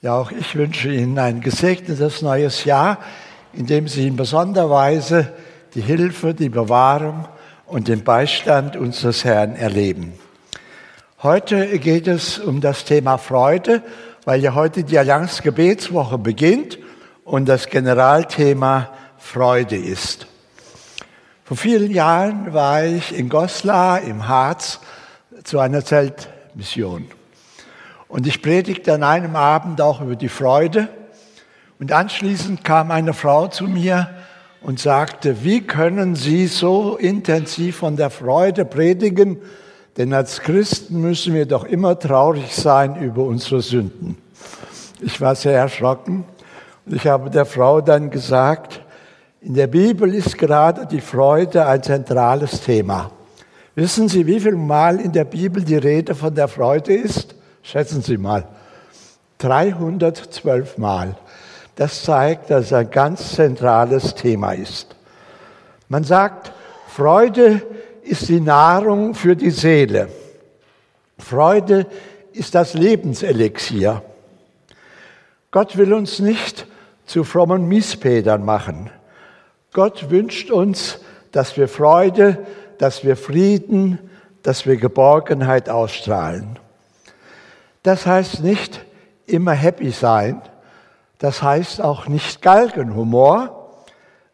Ja, auch ich wünsche Ihnen ein gesegnetes neues Jahr, in dem Sie in besonderer Weise die Hilfe, die Bewahrung und den Beistand unseres Herrn erleben. Heute geht es um das Thema Freude, weil ja heute die Allianz Gebetswoche beginnt und das Generalthema Freude ist. Vor vielen Jahren war ich in Goslar im Harz zu einer Zeltmission. Und ich predigte an einem Abend auch über die Freude. Und anschließend kam eine Frau zu mir und sagte, wie können Sie so intensiv von der Freude predigen? Denn als Christen müssen wir doch immer traurig sein über unsere Sünden. Ich war sehr erschrocken und ich habe der Frau dann gesagt, in der Bibel ist gerade die Freude ein zentrales Thema. Wissen Sie, wie viel Mal in der Bibel die Rede von der Freude ist? Schätzen Sie mal. 312 Mal. Das zeigt, dass es ein ganz zentrales Thema ist. Man sagt, Freude ist die Nahrung für die Seele. Freude ist das Lebenselixier. Gott will uns nicht zu frommen Miespedern machen. Gott wünscht uns, dass wir Freude, dass wir Frieden, dass wir Geborgenheit ausstrahlen. Das heißt nicht immer happy sein, das heißt auch nicht Galgenhumor,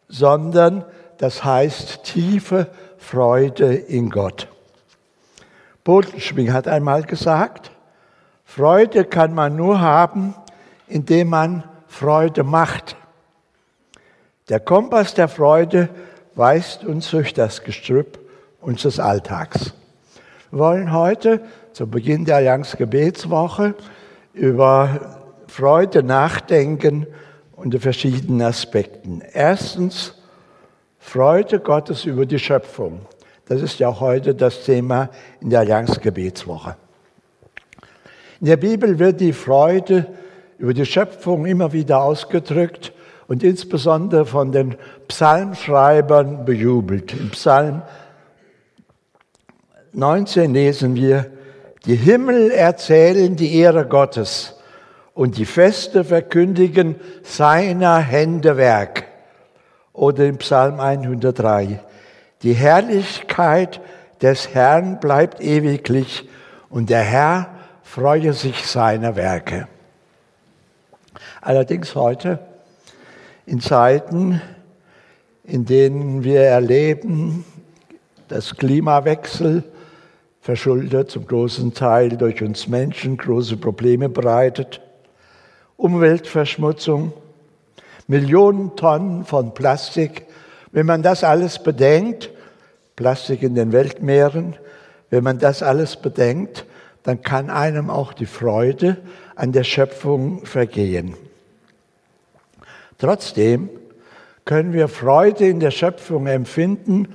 sondern das heißt tiefe Freude in Gott. Bodenschwing hat einmal gesagt, Freude kann man nur haben, indem man Freude macht. Der Kompass der Freude weist uns durch das Gestrüpp unseres Alltags. Wir wollen heute zu Beginn der Allianz Gebetswoche über Freude nachdenken unter verschiedenen Aspekten. Erstens Freude Gottes über die Schöpfung. Das ist ja heute das Thema in der Allianz Gebetswoche. In der Bibel wird die Freude über die Schöpfung immer wieder ausgedrückt und insbesondere von den Psalmschreibern bejubelt. Im Psalm 19 lesen wir, die Himmel erzählen die Ehre Gottes und die Feste verkündigen seiner Hände Werk. Oder im Psalm 103. Die Herrlichkeit des Herrn bleibt ewiglich und der Herr freue sich seiner Werke. Allerdings heute, in Zeiten, in denen wir erleben, dass Klimawechsel, verschuldet zum großen Teil durch uns Menschen, große Probleme bereitet. Umweltverschmutzung, Millionen Tonnen von Plastik. Wenn man das alles bedenkt, Plastik in den Weltmeeren, wenn man das alles bedenkt, dann kann einem auch die Freude an der Schöpfung vergehen. Trotzdem können wir Freude in der Schöpfung empfinden,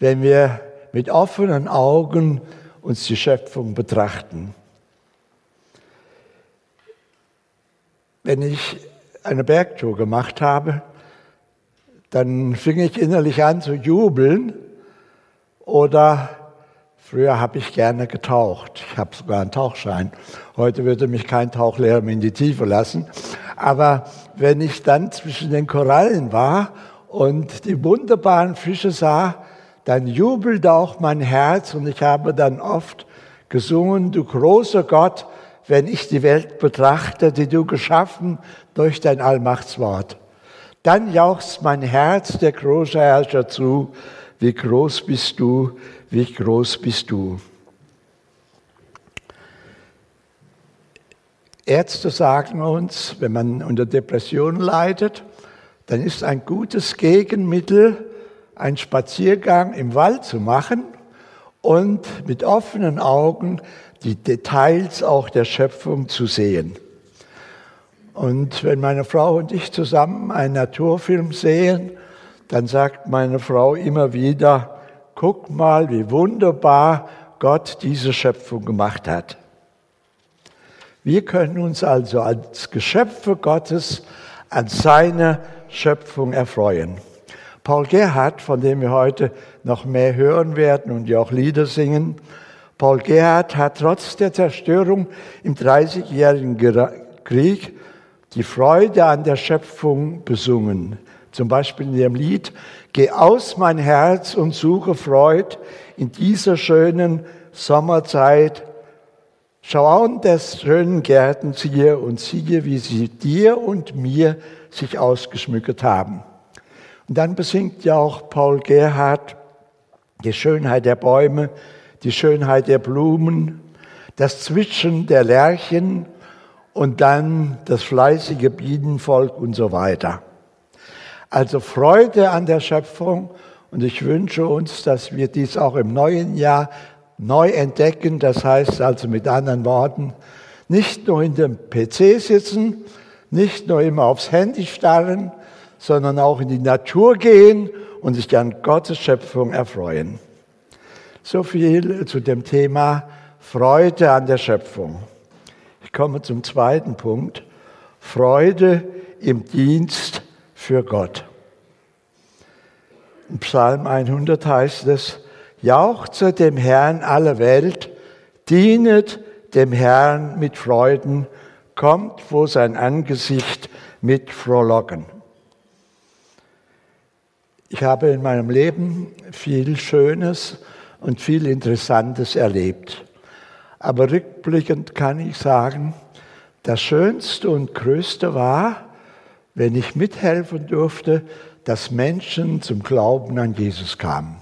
wenn wir mit offenen Augen uns die Schöpfung betrachten. Wenn ich eine Bergtour gemacht habe, dann fing ich innerlich an zu jubeln oder früher habe ich gerne getaucht. Ich habe sogar einen Tauchschein. Heute würde mich kein Tauchlehrer mehr in die Tiefe lassen. Aber wenn ich dann zwischen den Korallen war und die wunderbaren Fische sah, dann jubelte auch mein Herz und ich habe dann oft gesungen, du großer Gott, wenn ich die Welt betrachte, die du geschaffen durch dein Allmachtswort. Dann jauchzt mein Herz der große Herrscher zu, wie groß bist du, wie groß bist du. Ärzte sagen uns, wenn man unter Depressionen leidet, dann ist ein gutes Gegenmittel, einen Spaziergang im Wald zu machen und mit offenen Augen die Details auch der Schöpfung zu sehen. Und wenn meine Frau und ich zusammen einen Naturfilm sehen, dann sagt meine Frau immer wieder, guck mal, wie wunderbar Gott diese Schöpfung gemacht hat. Wir können uns also als Geschöpfe Gottes an seiner Schöpfung erfreuen. Paul Gerhardt, von dem wir heute noch mehr hören werden und ja auch Lieder singen, Paul Gerhardt hat trotz der Zerstörung im Dreißigjährigen Krieg die Freude an der Schöpfung besungen. Zum Beispiel in dem Lied, Geh aus mein Herz und suche Freud in dieser schönen Sommerzeit. Schau an des schönen Gärten siehe und siehe, wie sie dir und mir sich ausgeschmückt haben. Und dann besingt ja auch Paul Gerhard die Schönheit der Bäume, die Schönheit der Blumen, das Zwitschern der Lerchen und dann das fleißige Bienenvolk und so weiter. Also Freude an der Schöpfung und ich wünsche uns, dass wir dies auch im neuen Jahr neu entdecken. Das heißt also mit anderen Worten, nicht nur in dem PC sitzen, nicht nur immer aufs Handy starren, sondern auch in die Natur gehen und sich an Gottes Schöpfung erfreuen. So viel zu dem Thema Freude an der Schöpfung. Ich komme zum zweiten Punkt. Freude im Dienst für Gott. In Psalm 100 heißt es, Jauchze dem Herrn alle Welt, dienet dem Herrn mit Freuden, kommt vor sein Angesicht mit Frohlocken. Ich habe in meinem Leben viel Schönes und viel Interessantes erlebt. Aber rückblickend kann ich sagen, das Schönste und Größte war, wenn ich mithelfen durfte, dass Menschen zum Glauben an Jesus kamen.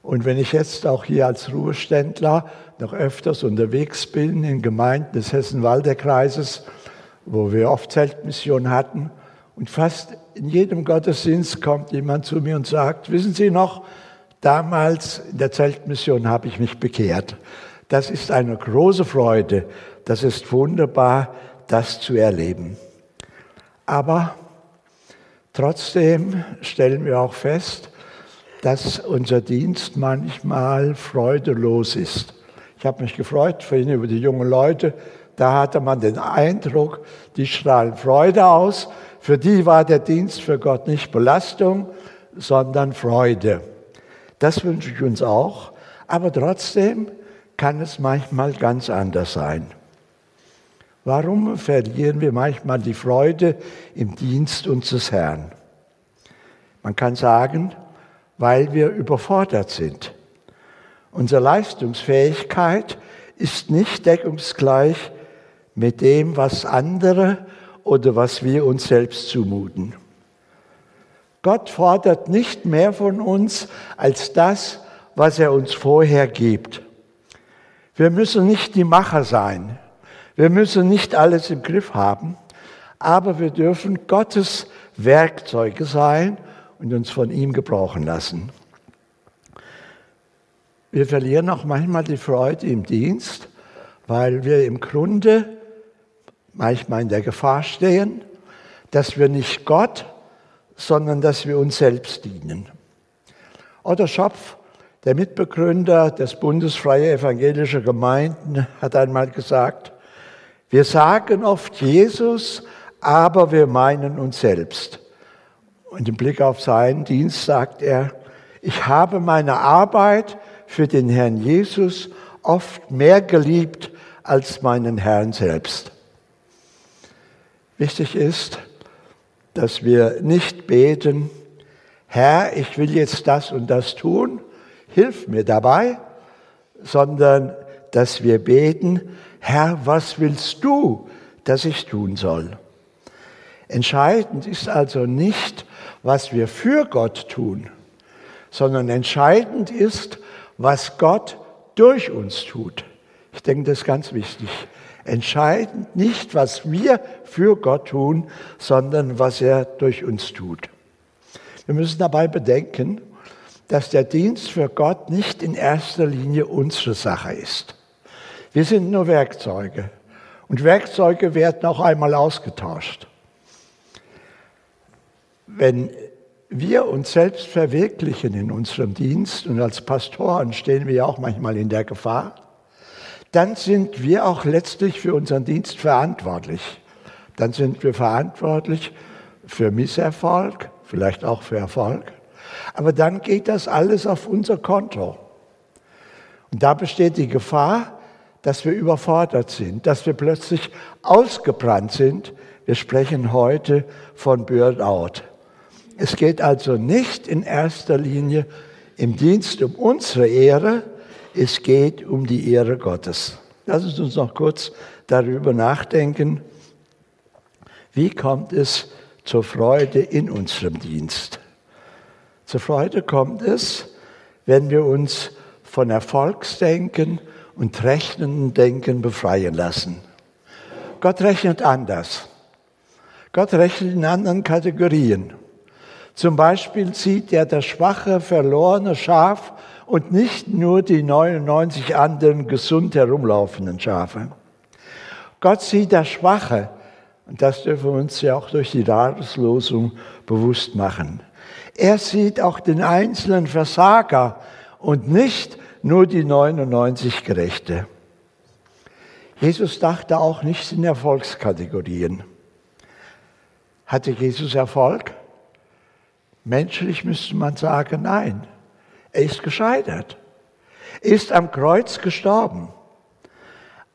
Und wenn ich jetzt auch hier als Ruheständler noch öfters unterwegs bin in Gemeinden des Hessen-Walder-Kreises, wo wir oft Zeltmission hatten, und fast in jedem Gottesdienst kommt jemand zu mir und sagt, wissen Sie noch, damals in der Zeltmission habe ich mich bekehrt. Das ist eine große Freude. Das ist wunderbar, das zu erleben. Aber trotzdem stellen wir auch fest, dass unser Dienst manchmal freudelos ist. Ich habe mich gefreut vorhin über die jungen Leute. Da hatte man den Eindruck, die strahlen Freude aus. Für die war der Dienst für Gott nicht Belastung, sondern Freude. Das wünsche ich uns auch. Aber trotzdem kann es manchmal ganz anders sein. Warum verlieren wir manchmal die Freude im Dienst unseres Herrn? Man kann sagen, weil wir überfordert sind. Unsere Leistungsfähigkeit ist nicht deckungsgleich mit dem, was andere oder was wir uns selbst zumuten. Gott fordert nicht mehr von uns als das, was er uns vorher gibt. Wir müssen nicht die Macher sein. Wir müssen nicht alles im Griff haben, aber wir dürfen Gottes Werkzeuge sein und uns von ihm gebrauchen lassen. Wir verlieren auch manchmal die Freude im Dienst, weil wir im Grunde manchmal in der Gefahr stehen, dass wir nicht Gott, sondern dass wir uns selbst dienen. Otto Schopf der Mitbegründer des Bundes Freie Evangelische Gemeinden hat einmal gesagt, wir sagen oft Jesus, aber wir meinen uns selbst. Und im Blick auf seinen Dienst sagt er, ich habe meine Arbeit für den Herrn Jesus oft mehr geliebt als meinen Herrn selbst. Wichtig ist, dass wir nicht beten, Herr, ich will jetzt das und das tun, hilf mir dabei, sondern dass wir beten, Herr, was willst du, dass ich tun soll? Entscheidend ist also nicht, was wir für Gott tun, sondern entscheidend ist, was Gott durch uns tut. Ich denke, das ist ganz wichtig. Entscheidend nicht, was wir für Gott tun, sondern was er durch uns tut. Wir müssen dabei bedenken, dass der Dienst für Gott nicht in erster Linie unsere Sache ist. Wir sind nur Werkzeuge und Werkzeuge werden auch einmal ausgetauscht. Wenn wir uns selbst verwirklichen in unserem Dienst und als Pastoren stehen wir ja auch manchmal in der Gefahr, dann sind wir auch letztlich für unseren Dienst verantwortlich. Dann sind wir verantwortlich für Misserfolg, vielleicht auch für Erfolg. Aber dann geht das alles auf unser Konto. Und da besteht die Gefahr, dass wir überfordert sind, dass wir plötzlich ausgebrannt sind, wir sprechen heute von Burnout. Es geht also nicht in erster Linie im Dienst um unsere Ehre, es geht um die Ehre Gottes. Lass uns noch kurz darüber nachdenken, wie kommt es zur Freude in unserem Dienst. Zur Freude kommt es, wenn wir uns von Erfolgsdenken und rechnenden Denken befreien lassen. Gott rechnet anders. Gott rechnet in anderen Kategorien. Zum Beispiel sieht er das schwache, verlorene Schaf und nicht nur die 99 anderen gesund herumlaufenden Schafe. Gott sieht das Schwache, und das dürfen wir uns ja auch durch die Jahreslosung bewusst machen. Er sieht auch den einzelnen Versager und nicht nur die 99 Gerechte. Jesus dachte auch nicht in Erfolgskategorien. Hatte Jesus Erfolg? Menschlich müsste man sagen, nein. Er ist gescheitert. Er ist am Kreuz gestorben.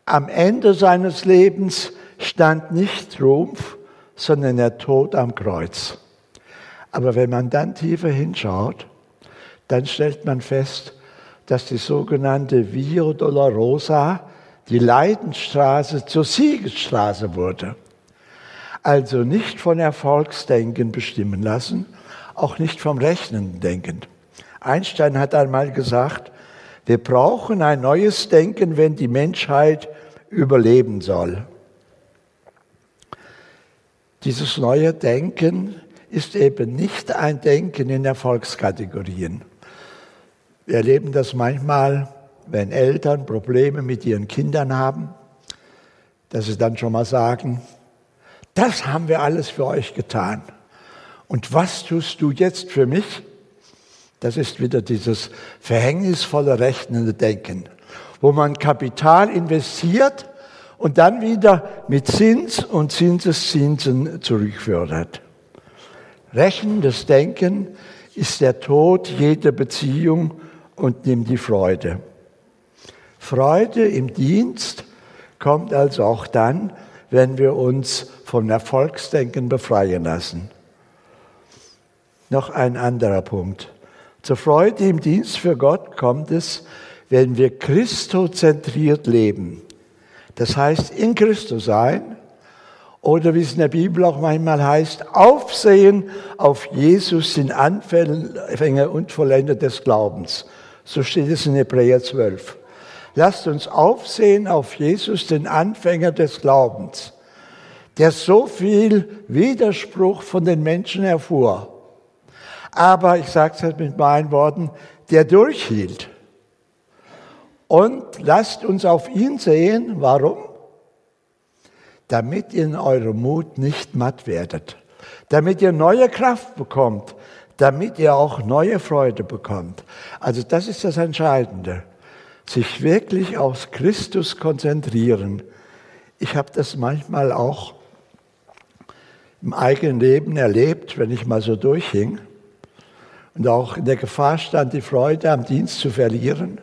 Am Ende seines Lebens stand nicht Triumph, sondern der Tod am Kreuz. Aber wenn man dann tiefer hinschaut, dann stellt man fest, dass die sogenannte Via Dolorosa, die Leidensstraße zur Siegesstraße wurde. Also nicht von Erfolgsdenken bestimmen lassen, auch nicht vom rechnenden Denken. Einstein hat einmal gesagt, wir brauchen ein neues Denken, wenn die Menschheit überleben soll. Dieses neue Denken ist eben nicht ein Denken in Erfolgskategorien. Wir erleben das manchmal, wenn Eltern Probleme mit ihren Kindern haben, dass sie dann schon mal sagen, das haben wir alles für euch getan. Und was tust du jetzt für mich? Das ist wieder dieses verhängnisvolle rechnende Denken, wo man Kapital investiert und dann wieder mit Zins und Zinseszinsen zurückfördert. Rechendes Denken ist der Tod jeder Beziehung und nimmt die Freude. Freude im Dienst kommt also auch dann, wenn wir uns vom Erfolgsdenken befreien lassen. Noch ein anderer Punkt. Zur Freude im Dienst für Gott kommt es, wenn wir christozentriert leben. Das heißt, in Christus sein oder wie es in der Bibel auch manchmal heißt, aufsehen auf Jesus, den Anfänger und Vollender des Glaubens. So steht es in Hebräer 12. Lasst uns aufsehen auf Jesus, den Anfänger des Glaubens, der so viel Widerspruch von den Menschen erfuhr. Aber ich sage es mit meinen Worten, der durchhielt. Und lasst uns auf ihn sehen. Warum? Damit ihr in eurem Mut nicht matt werdet. Damit ihr neue Kraft bekommt. Damit ihr auch neue Freude bekommt. Also das ist das Entscheidende. Sich wirklich auf Christus konzentrieren. Ich habe das manchmal auch im eigenen Leben erlebt, wenn ich mal so durchhing und auch in der Gefahr stand, die Freude am Dienst zu verlieren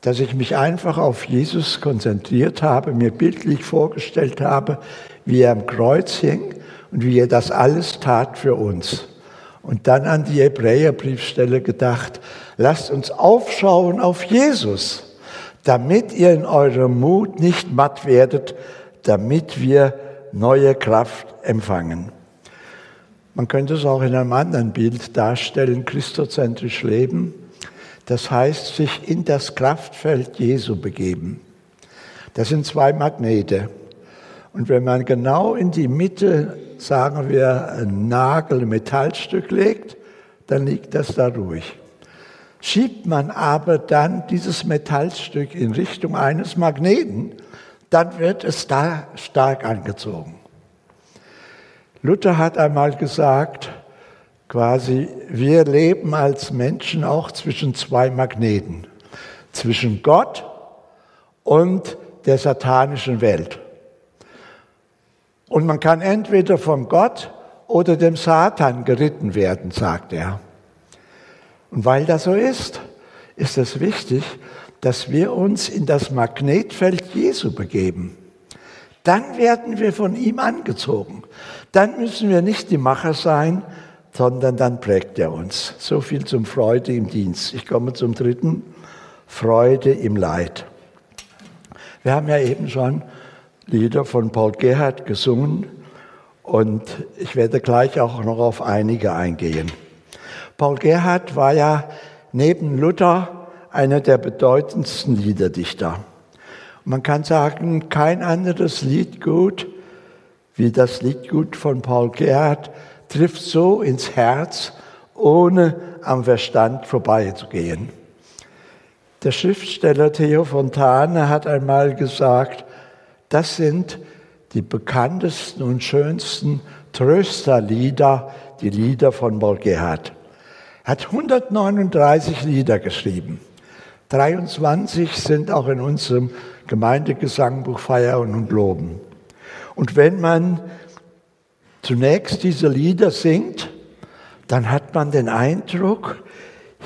dass ich mich einfach auf Jesus konzentriert habe, mir bildlich vorgestellt habe, wie er am Kreuz hing und wie er das alles tat für uns. Und dann an die Hebräerbriefstelle gedacht, lasst uns aufschauen auf Jesus, damit ihr in eurem Mut nicht matt werdet, damit wir neue Kraft empfangen. Man könnte es auch in einem anderen Bild darstellen, christozentrisch leben. Das heißt, sich in das Kraftfeld Jesu begeben. Das sind zwei Magnete. Und wenn man genau in die Mitte, sagen wir, ein Nagel, ein Metallstück legt, dann liegt das da ruhig. Schiebt man aber dann dieses Metallstück in Richtung eines Magneten, dann wird es da stark angezogen. Luther hat einmal gesagt, quasi, wir leben als Menschen auch zwischen zwei Magneten, zwischen Gott und der satanischen Welt. Und man kann entweder von Gott oder dem Satan geritten werden, sagt er. Und weil das so ist, ist es wichtig, dass wir uns in das Magnetfeld Jesu begeben. Dann werden wir von ihm angezogen. Dann müssen wir nicht die Macher sein, sondern dann prägt er uns. So viel zum Freude im Dienst. Ich komme zum dritten, Freude im Leid. Wir haben ja eben schon Lieder von Paul Gerhardt gesungen und ich werde gleich auch noch auf einige eingehen. Paul Gerhardt war ja neben Luther einer der bedeutendsten Liederdichter. Man kann sagen, kein anderes Liedgut wie das Liedgut von Paul Gerhardt trifft so ins Herz, ohne am Verstand vorbeizugehen. Der Schriftsteller Theo Fontane hat einmal gesagt, das sind die bekanntesten und schönsten Trösterlieder, die Lieder von Paul Gerhardt. Er hat 139 Lieder geschrieben. 23 sind auch in unserem Gemeindegesangbuch Feiern und Loben. Und wenn man zunächst diese Lieder singt, dann hat man den Eindruck,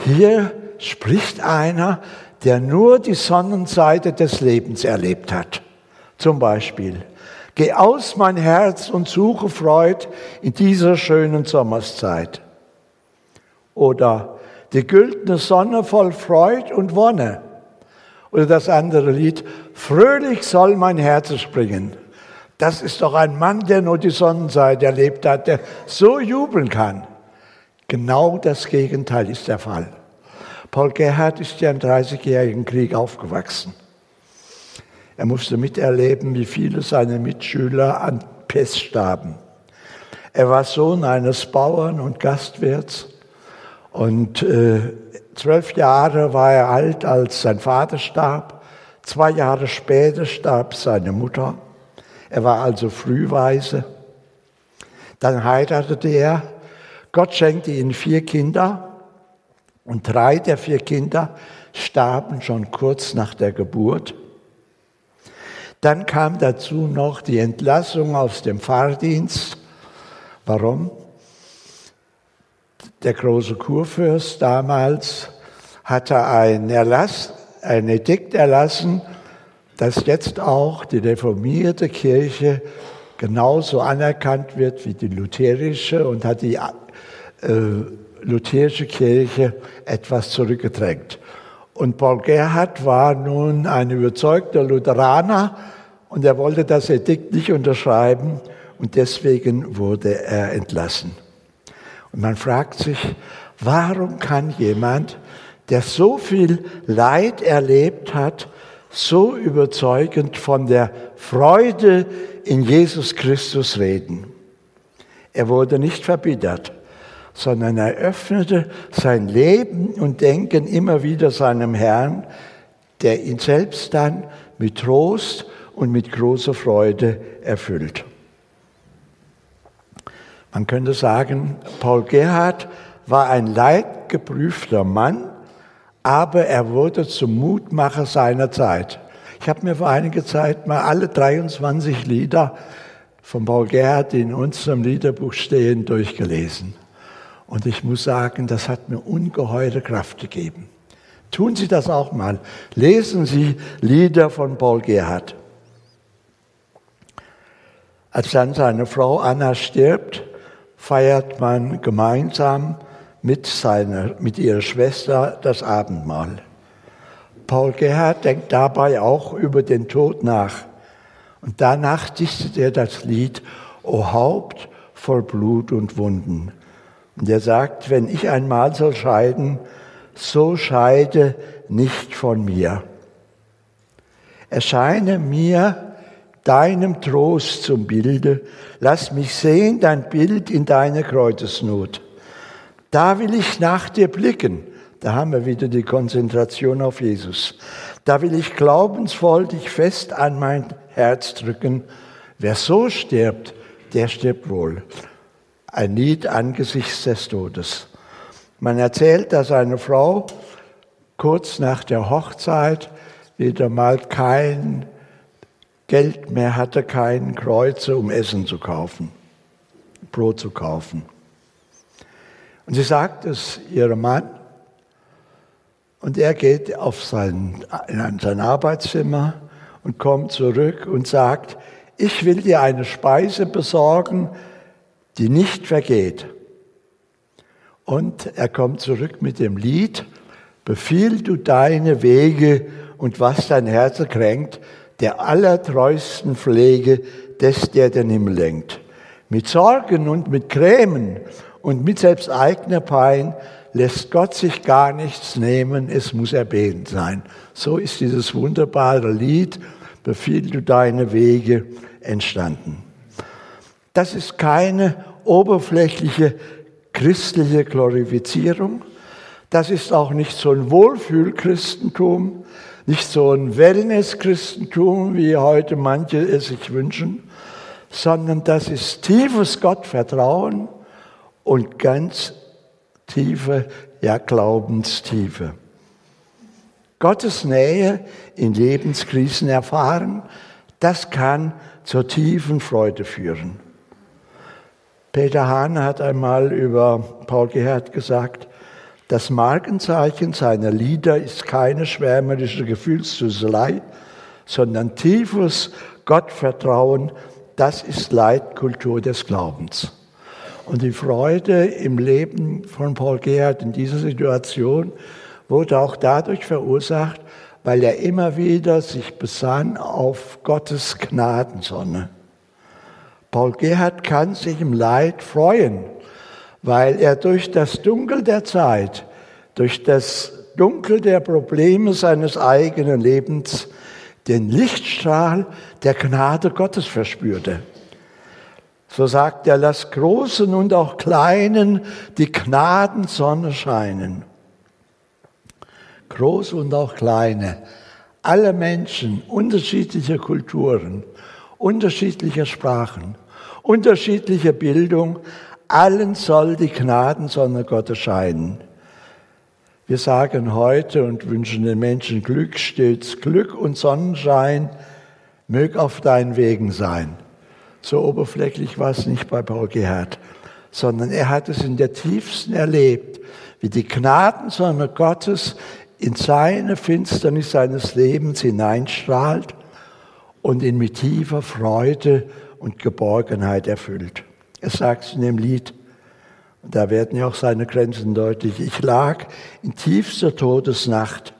hier spricht einer, der nur die Sonnenseite des Lebens erlebt hat. Zum Beispiel, geh aus mein Herz und suche Freud in dieser schönen Sommerszeit. Oder die güldene Sonne voll Freud und Wonne. Oder das andere Lied, fröhlich soll mein Herz springen. Das ist doch ein Mann, der nur die Sonnenseite erlebt hat, der so jubeln kann. Genau das Gegenteil ist der Fall. Paul Gerhardt ist ja im Dreißigjährigen Krieg aufgewachsen. Er musste miterleben, wie viele seiner Mitschüler an Pest starben. Er war Sohn eines Bauern und Gastwirts und äh, zwölf Jahre war er alt, als sein Vater starb. Zwei Jahre später starb seine Mutter. Er war also frühweise. Dann heiratete er. Gott schenkte ihm vier Kinder und drei der vier Kinder starben schon kurz nach der Geburt. Dann kam dazu noch die Entlassung aus dem Fahrdienst. Warum? Der große Kurfürst damals hatte ein Erlass, ein Edikt erlassen, dass jetzt auch die reformierte Kirche genauso anerkannt wird wie die lutherische und hat die äh, lutherische Kirche etwas zurückgedrängt. Und Paul Gerhard war nun ein überzeugter Lutheraner und er wollte das Edikt nicht unterschreiben und deswegen wurde er entlassen. Und man fragt sich, warum kann jemand, der so viel Leid erlebt hat, so überzeugend von der Freude in Jesus Christus reden? Er wurde nicht verbittert, sondern er öffnete sein Leben und Denken immer wieder seinem Herrn, der ihn selbst dann mit Trost und mit großer Freude erfüllt. Man könnte sagen, Paul Gerhard war ein leidgeprüfter Mann, aber er wurde zum Mutmacher seiner Zeit. Ich habe mir vor einiger Zeit mal alle 23 Lieder von Paul Gerhard, die in unserem Liederbuch stehen, durchgelesen. Und ich muss sagen, das hat mir ungeheure Kraft gegeben. Tun Sie das auch mal. Lesen Sie Lieder von Paul Gerhard. Als dann seine Frau Anna stirbt, feiert man gemeinsam mit, seiner, mit ihrer Schwester das Abendmahl. Paul Gerhard denkt dabei auch über den Tod nach. Und danach dichtet er das Lied O Haupt voll Blut und Wunden. Und er sagt, wenn ich einmal soll scheiden, so scheide nicht von mir. Erscheine mir deinem Trost zum Bilde. Lass mich sehen dein Bild in deiner Kreuzesnot. Da will ich nach dir blicken. Da haben wir wieder die Konzentration auf Jesus. Da will ich glaubensvoll dich fest an mein Herz drücken. Wer so stirbt, der stirbt wohl. Ein Lied angesichts des Todes. Man erzählt, dass eine Frau kurz nach der Hochzeit wieder mal kein Geld mehr hatte, kein Kreuze, um Essen zu kaufen, Brot zu kaufen. Und sie sagt es ihrem Mann und er geht auf sein, in sein Arbeitszimmer und kommt zurück und sagt, ich will dir eine Speise besorgen, die nicht vergeht. Und er kommt zurück mit dem Lied, befiehl du deine Wege und was dein Herz kränkt, der allertreuesten Pflege des, der den Himmel lenkt. Mit Sorgen und mit Grämen und mit selbst eigener Pein lässt Gott sich gar nichts nehmen, es muss erbeten sein. So ist dieses wunderbare Lied, befiehl du deine Wege, entstanden. Das ist keine oberflächliche christliche Glorifizierung. Das ist auch nicht so ein Wohlfühlchristentum, nicht so ein Wellness-Christentum, wie heute manche es sich wünschen, sondern das ist tiefes Gottvertrauen und ganz tiefe, ja Glaubenstiefe. Gottes Nähe in Lebenskrisen erfahren, das kann zur tiefen Freude führen. Peter Hahn hat einmal über Paul Gerhard gesagt, das Markenzeichen seiner Lieder ist keine schwärmerische Gefühlsduselei, sondern tiefes Gottvertrauen, das ist Leitkultur des Glaubens. Und die Freude im Leben von Paul Gerhard in dieser Situation wurde auch dadurch verursacht, weil er immer wieder sich besann auf Gottes Gnadensonne. Paul Gerhard kann sich im Leid freuen, weil er durch das Dunkel der Zeit, durch das Dunkel der Probleme seines eigenen Lebens den Lichtstrahl der Gnade Gottes verspürte. So sagt er, lass Großen und auch Kleinen die Gnadensonne scheinen groß und auch kleine, alle Menschen unterschiedlicher Kulturen, unterschiedlicher Sprachen, unterschiedlicher Bildung, allen soll die Gnadensonne Gottes scheinen. Wir sagen heute und wünschen den Menschen Glück stets, Glück und Sonnenschein mög auf deinen Wegen sein. So oberflächlich war es nicht bei Paul Gerhard, sondern er hat es in der tiefsten erlebt, wie die Gnadensonne Gottes in seine Finsternis seines Lebens hineinstrahlt und ihn mit tiefer Freude und Geborgenheit erfüllt. Er sagt in dem Lied, da werden ja auch seine Grenzen deutlich, ich lag in tiefster Todesnacht,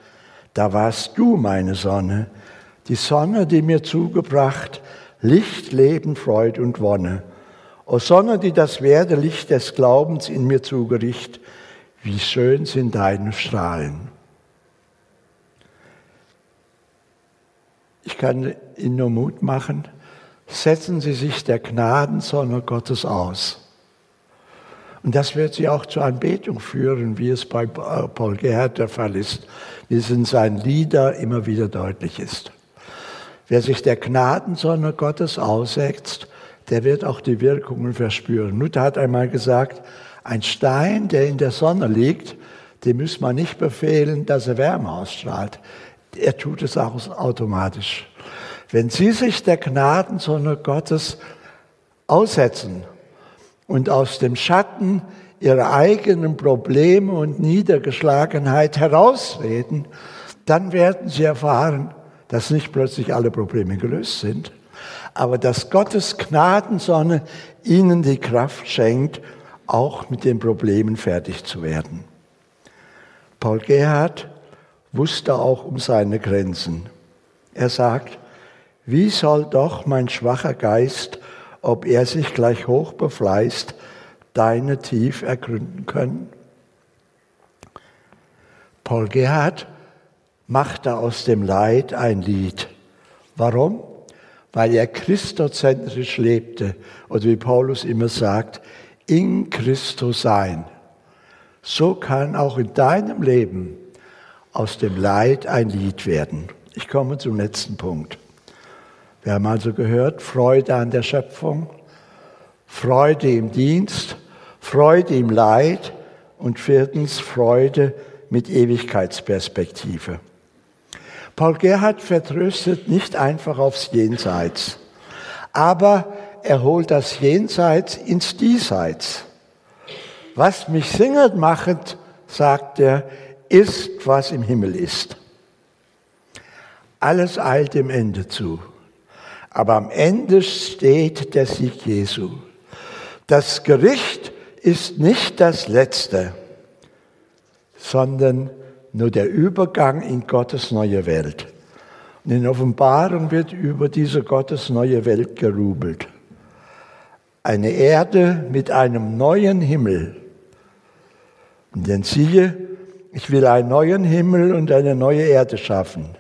da warst du meine Sonne, die Sonne, die mir zugebracht, Licht, Leben, Freude und Wonne. O Sonne, die das Werdelicht des Glaubens in mir zugericht, wie schön sind deine Strahlen. Ich kann Ihnen nur Mut machen, setzen Sie sich der Gnadensonne Gottes aus. Und das wird Sie auch zur Anbetung führen, wie es bei Paul Gerhard der Fall ist, wie es in seinen Liedern immer wieder deutlich ist. Wer sich der Gnadensonne Gottes aussetzt, der wird auch die Wirkungen verspüren. Luther hat einmal gesagt, ein Stein, der in der Sonne liegt, dem muss man nicht befehlen, dass er Wärme ausstrahlt er tut es auch automatisch. Wenn Sie sich der Gnadensonne Gottes aussetzen und aus dem Schatten Ihrer eigenen Probleme und Niedergeschlagenheit herausreden, dann werden Sie erfahren, dass nicht plötzlich alle Probleme gelöst sind, aber dass Gottes Gnadensonne Ihnen die Kraft schenkt, auch mit den Problemen fertig zu werden. Paul Gerhard wusste auch um seine Grenzen. Er sagt, wie soll doch mein schwacher Geist, ob er sich gleich hoch befleißt, deine tief ergründen können? Paul Gerhard machte aus dem Leid ein Lied. Warum? Weil er christozentrisch lebte oder wie Paulus immer sagt, in Christus sein. So kann auch in deinem Leben aus dem Leid ein Lied werden. Ich komme zum letzten Punkt. Wir haben also gehört, Freude an der Schöpfung, Freude im Dienst, Freude im Leid und viertens Freude mit Ewigkeitsperspektive. Paul Gerhard vertröstet nicht einfach aufs Jenseits, aber er holt das Jenseits ins Diesseits. Was mich singend macht, sagt er, ist, was im Himmel ist. Alles eilt dem Ende zu. Aber am Ende steht der Sieg Jesu. Das Gericht ist nicht das Letzte, sondern nur der Übergang in Gottes neue Welt. Und in Offenbarung wird über diese Gottes neue Welt gerubelt. Eine Erde mit einem neuen Himmel. Und denn siehe, ich will einen neuen Himmel und eine neue Erde schaffen,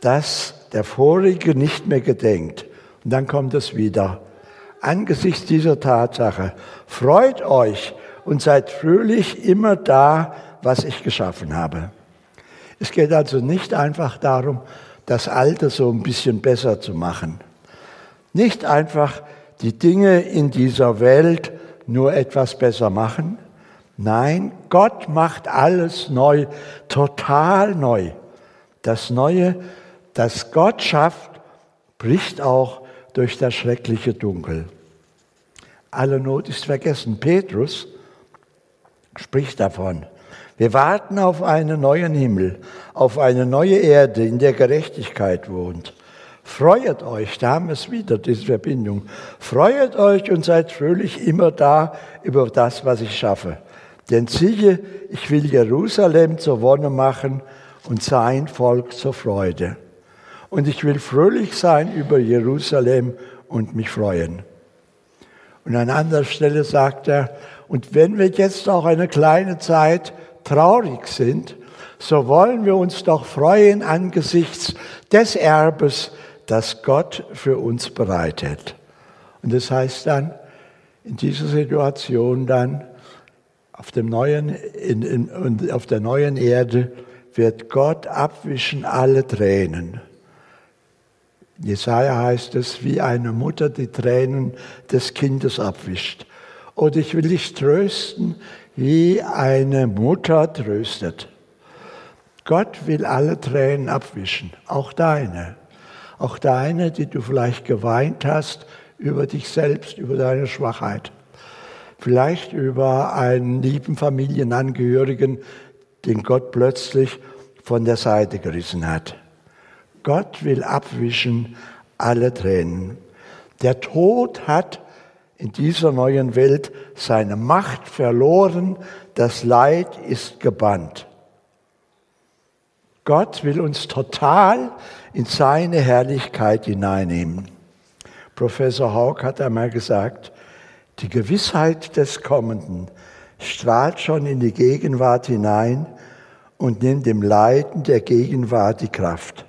dass der vorige nicht mehr gedenkt. Und dann kommt es wieder. Angesichts dieser Tatsache, freut euch und seid fröhlich immer da, was ich geschaffen habe. Es geht also nicht einfach darum, das Alte so ein bisschen besser zu machen. Nicht einfach die Dinge in dieser Welt nur etwas besser machen. Nein, Gott macht alles neu, total neu. Das Neue, das Gott schafft, bricht auch durch das schreckliche Dunkel. Alle Not ist vergessen. Petrus spricht davon. Wir warten auf einen neuen Himmel, auf eine neue Erde, in der Gerechtigkeit wohnt. Freuet euch, da haben wir es wieder, diese Verbindung. Freuet euch und seid fröhlich immer da über das, was ich schaffe. Denn siehe, ich will Jerusalem zur Wonne machen und sein Volk zur Freude. Und ich will fröhlich sein über Jerusalem und mich freuen. Und an anderer Stelle sagt er, und wenn wir jetzt auch eine kleine Zeit traurig sind, so wollen wir uns doch freuen angesichts des Erbes, das Gott für uns bereitet. Und das heißt dann, in dieser Situation dann, auf, dem neuen, in, in, auf der neuen Erde wird Gott abwischen alle Tränen. Jesaja heißt es, wie eine Mutter die Tränen des Kindes abwischt. Oder ich will dich trösten, wie eine Mutter tröstet. Gott will alle Tränen abwischen, auch deine. Auch deine, die du vielleicht geweint hast über dich selbst, über deine Schwachheit. Vielleicht über einen lieben Familienangehörigen, den Gott plötzlich von der Seite gerissen hat. Gott will abwischen alle Tränen. Der Tod hat in dieser neuen Welt seine Macht verloren, das Leid ist gebannt. Gott will uns total in seine Herrlichkeit hineinnehmen. Professor Hauck hat einmal gesagt, die Gewissheit des Kommenden strahlt schon in die Gegenwart hinein und nimmt dem Leiden der Gegenwart die Kraft.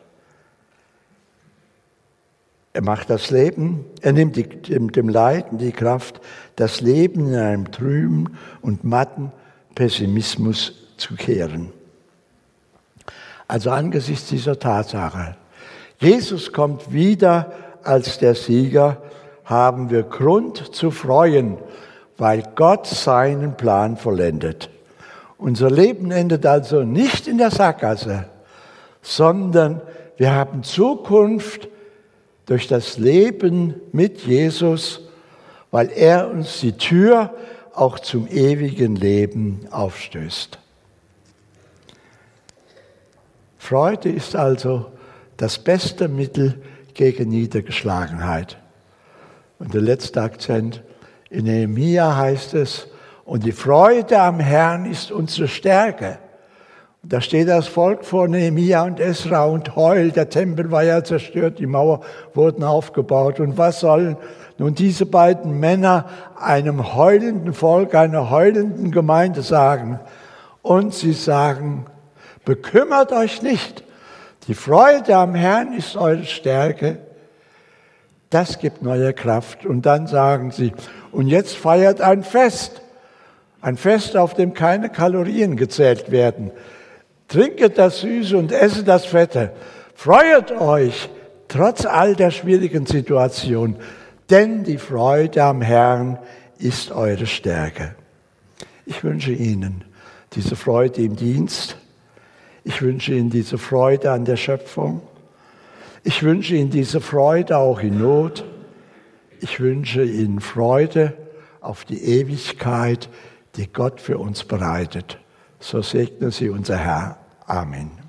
Er macht das Leben, er nimmt die, dem, dem Leiden die Kraft, das Leben in einem trüben und matten Pessimismus zu kehren. Also angesichts dieser Tatsache, Jesus kommt wieder als der Sieger, haben wir Grund zu freuen, weil Gott seinen Plan vollendet. Unser Leben endet also nicht in der Sackgasse, sondern wir haben Zukunft durch das Leben mit Jesus, weil er uns die Tür auch zum ewigen Leben aufstößt. Freude ist also das beste Mittel gegen Niedergeschlagenheit. Und der letzte Akzent in Nehemiah heißt es, und die Freude am Herrn ist unsere Stärke. Da steht das Volk vor Nehemia und Esra und heult. Der Tempel war ja zerstört, die Mauer wurden aufgebaut. Und was sollen nun diese beiden Männer einem heulenden Volk, einer heulenden Gemeinde sagen? Und sie sagen, bekümmert euch nicht. Die Freude am Herrn ist eure Stärke. Das gibt neue Kraft. Und dann sagen sie, und jetzt feiert ein Fest. Ein Fest, auf dem keine Kalorien gezählt werden Trinket das Süße und esse das Fette. Freuet euch trotz all der schwierigen Situation, denn die Freude am Herrn ist eure Stärke. Ich wünsche Ihnen diese Freude im Dienst. Ich wünsche Ihnen diese Freude an der Schöpfung. Ich wünsche Ihnen diese Freude auch in Not. Ich wünsche Ihnen Freude auf die Ewigkeit, die Gott für uns bereitet. So segne Sie unser Herr. Amen.